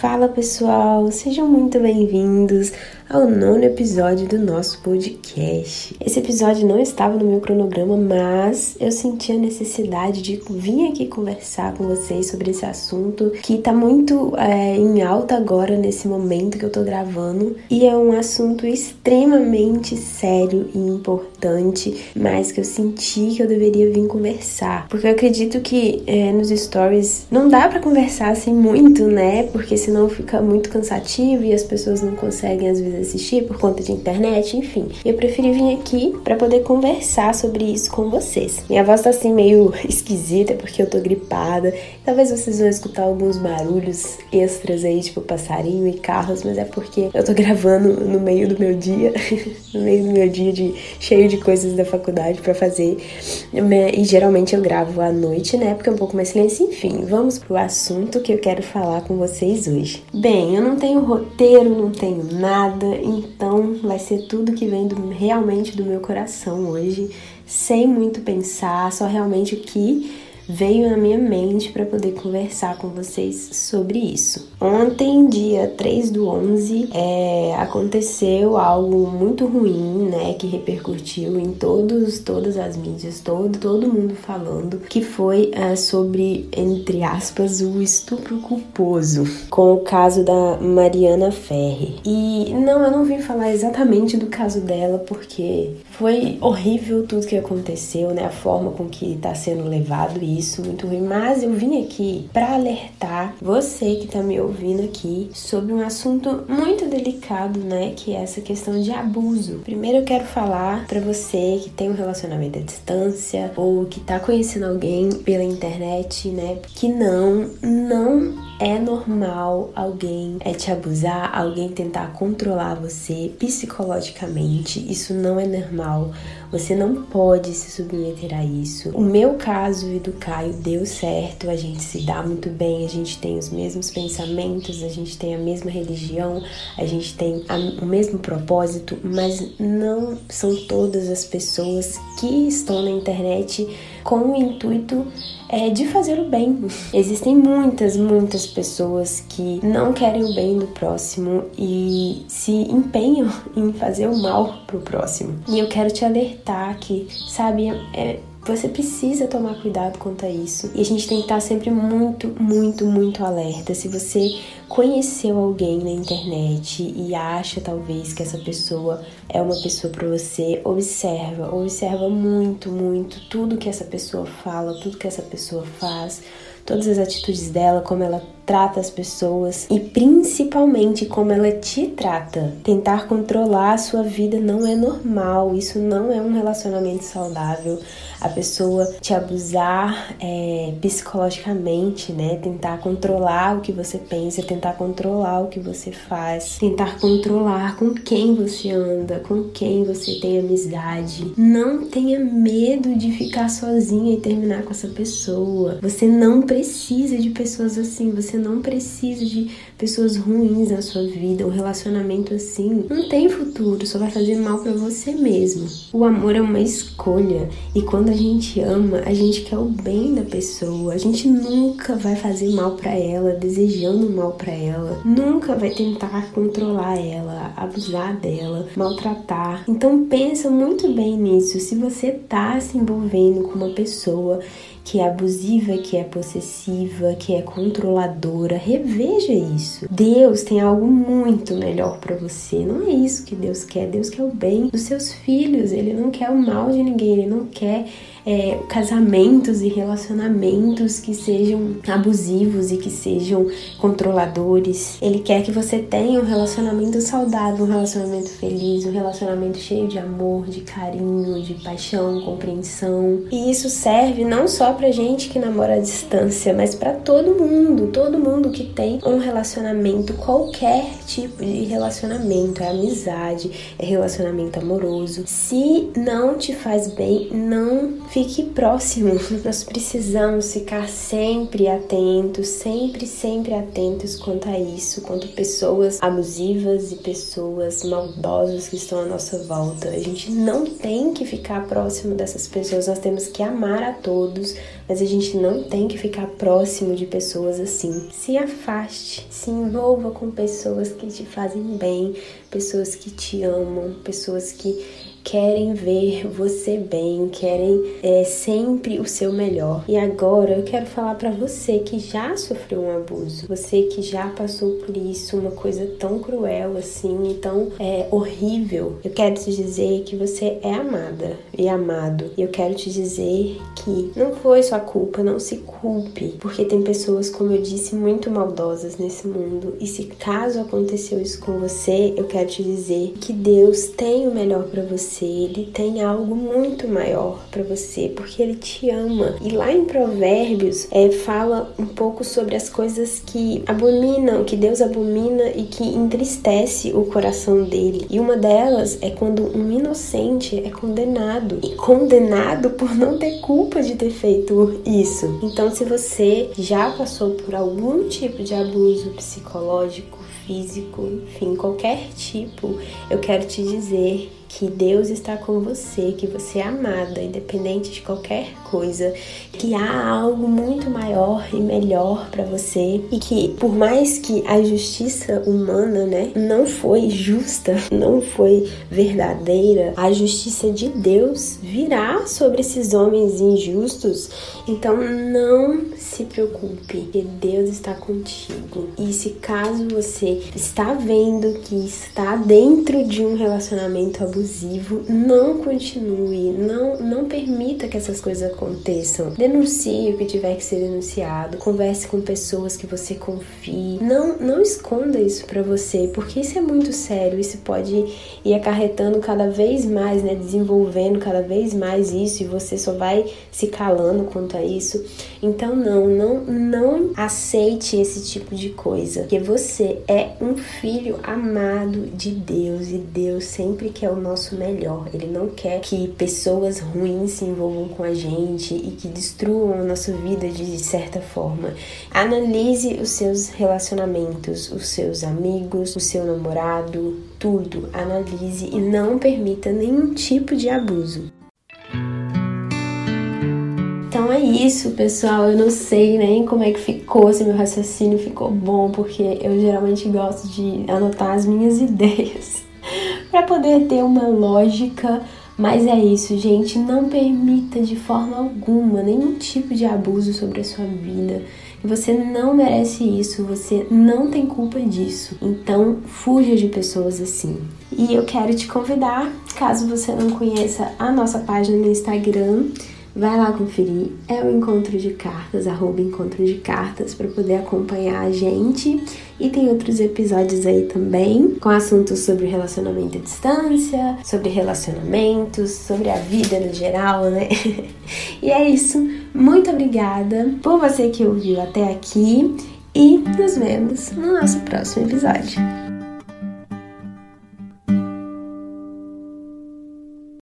Fala pessoal, sejam muito bem-vindos ao nono episódio do nosso podcast. Esse episódio não estava no meu cronograma, mas eu senti a necessidade de vir aqui conversar com vocês sobre esse assunto que tá muito é, em alta agora nesse momento que eu tô gravando e é um assunto extremamente sério e importante, mas que eu senti que eu deveria vir conversar, porque eu acredito que é, nos stories não dá para conversar assim muito, né? Porque senão fica muito cansativo e as pessoas não conseguem às vezes assistir por conta de internet, enfim. Eu preferi vir aqui para poder conversar sobre isso com vocês. Minha voz tá assim meio esquisita porque eu tô gripada. Talvez vocês vão escutar alguns barulhos extras aí, tipo passarinho e carros, mas é porque eu tô gravando no meio do meu dia, no meio do meu dia de cheio de coisas da faculdade para fazer. E geralmente eu gravo à noite, né? Porque é um pouco mais silêncio. Enfim, vamos pro assunto que eu quero falar com vocês hoje. Bem, eu não tenho roteiro, não tenho nada, então vai ser tudo que vem do, realmente do meu coração hoje, sem muito pensar, só realmente o que veio na minha mente para poder conversar com vocês sobre isso. Ontem, dia 3 do 11, é, aconteceu algo muito ruim, né, que repercutiu em todos, todas as mídias, todo, todo mundo falando, que foi é, sobre, entre aspas, o estupro culposo, com o caso da Mariana Ferri. E não, eu não vim falar exatamente do caso dela, porque foi horrível tudo que aconteceu, né, a forma com que está sendo levado isso isso muito ruim, mas eu vim aqui para alertar você que tá me ouvindo aqui sobre um assunto muito delicado, né, que é essa questão de abuso. Primeiro eu quero falar para você que tem um relacionamento à distância ou que tá conhecendo alguém pela internet, né, que não, não é normal alguém é te abusar, alguém tentar controlar você psicologicamente. Isso não é normal. Você não pode se submeter a isso. O meu caso e do Caio deu certo, a gente se dá muito bem, a gente tem os mesmos pensamentos, a gente tem a mesma religião, a gente tem a, o mesmo propósito, mas não são todas as pessoas que estão na internet com o intuito é, de fazer o bem. Existem muitas, muitas pessoas que não querem o bem do próximo e se empenham em fazer o mal pro próximo. E eu quero te alertar que, sabe, é, você precisa tomar cuidado quanto a isso. E a gente tem que estar sempre muito, muito, muito alerta. Se você conheceu alguém na internet e acha talvez que essa pessoa é uma pessoa para você, observa, observa muito, muito tudo que essa pessoa fala, tudo que essa pessoa faz, todas as atitudes dela, como ela trata as pessoas e principalmente como ela te trata. Tentar controlar a sua vida não é normal, isso não é um relacionamento saudável. A pessoa te abusar é, psicologicamente, né? Tentar controlar o que você pensa, tentar controlar o que você faz, tentar controlar com quem você anda, com quem você tem amizade. Não tenha medo de ficar sozinha e terminar com essa pessoa. Você não precisa de pessoas assim, você não precisa de pessoas ruins na sua vida. Um relacionamento assim não tem futuro, só vai fazer mal para você mesmo. O amor é uma escolha e quando a gente ama, a gente quer o bem da pessoa. A gente nunca vai fazer mal para ela, desejando mal para ela. Nunca vai tentar controlar ela, abusar dela, maltratar. Então pensa muito bem nisso. Se você tá se envolvendo com uma pessoa que é abusiva, que é possessiva, que é controladora. Reveja isso. Deus tem algo muito melhor para você. Não é isso que Deus quer. Deus quer o bem dos seus filhos. Ele não quer o mal de ninguém. Ele não quer é, casamentos e relacionamentos que sejam abusivos e que sejam controladores. Ele quer que você tenha um relacionamento saudável, um relacionamento feliz, um relacionamento cheio de amor, de carinho, de paixão, compreensão. E isso serve não só pra gente que namora à distância, mas para todo mundo, todo mundo que tem um relacionamento, qualquer tipo de relacionamento, é amizade, é relacionamento amoroso. Se não te faz bem, não fique fique próximo. Nós precisamos ficar sempre atentos, sempre, sempre atentos quanto a isso, quanto pessoas abusivas e pessoas maldosas que estão à nossa volta. A gente não tem que ficar próximo dessas pessoas, nós temos que amar a todos, mas a gente não tem que ficar próximo de pessoas assim. Se afaste, se envolva com pessoas que te fazem bem, pessoas que te amam, pessoas que querem ver você bem, querem é, sempre o seu melhor. E agora eu quero falar para você que já sofreu um abuso, você que já passou por isso, uma coisa tão cruel assim, tão é, horrível. Eu quero te dizer que você é amada e amado. E eu quero te dizer que não foi sua culpa, não se culpe, porque tem pessoas, como eu disse, muito maldosas nesse mundo. E se caso aconteceu isso com você, eu quero te dizer que Deus tem o melhor para você você, ele tem algo muito maior para você, porque ele te ama. E lá em Provérbios é, fala um pouco sobre as coisas que abominam, que Deus abomina e que entristece o coração dele. E uma delas é quando um inocente é condenado e condenado por não ter culpa de ter feito isso. Então, se você já passou por algum tipo de abuso psicológico, físico, enfim, qualquer tipo, eu quero te dizer que Deus está com você, que você é amada, independente de qualquer coisa, que há algo muito maior e melhor para você e que por mais que a justiça humana, né, não foi justa, não foi verdadeira, a justiça de Deus virá sobre esses homens injustos. Então não se preocupe, que Deus está contigo. E se caso você está vendo que está dentro de um relacionamento abusivo, abusivo, não continue, não, não permita que essas coisas aconteçam. Denuncie o que tiver que ser denunciado, converse com pessoas que você confie. Não, não esconda isso para você, porque isso é muito sério, isso pode ir acarretando cada vez mais, né, desenvolvendo cada vez mais isso e você só vai se calando quanto a isso. Então não, não, não aceite esse tipo de coisa, porque você é um filho amado de Deus e Deus sempre quer o nosso nosso melhor. Ele não quer que pessoas ruins se envolvam com a gente e que destruam a nossa vida de certa forma. Analise os seus relacionamentos, os seus amigos, o seu namorado, tudo. Analise e não permita nenhum tipo de abuso. Então é isso, pessoal. Eu não sei nem como é que ficou, se meu raciocínio ficou bom, porque eu geralmente gosto de anotar as minhas ideias para poder ter uma lógica. Mas é isso, gente. Não permita de forma alguma nenhum tipo de abuso sobre a sua vida. Você não merece isso, você não tem culpa disso. Então, fuja de pessoas assim. E eu quero te convidar, caso você não conheça a nossa página no Instagram, Vai lá conferir, é o Encontro de Cartas, arroba Encontro de Cartas, para poder acompanhar a gente. E tem outros episódios aí também, com assuntos sobre relacionamento à distância, sobre relacionamentos, sobre a vida no geral, né? e é isso. Muito obrigada por você que ouviu até aqui e nos vemos no nosso próximo episódio.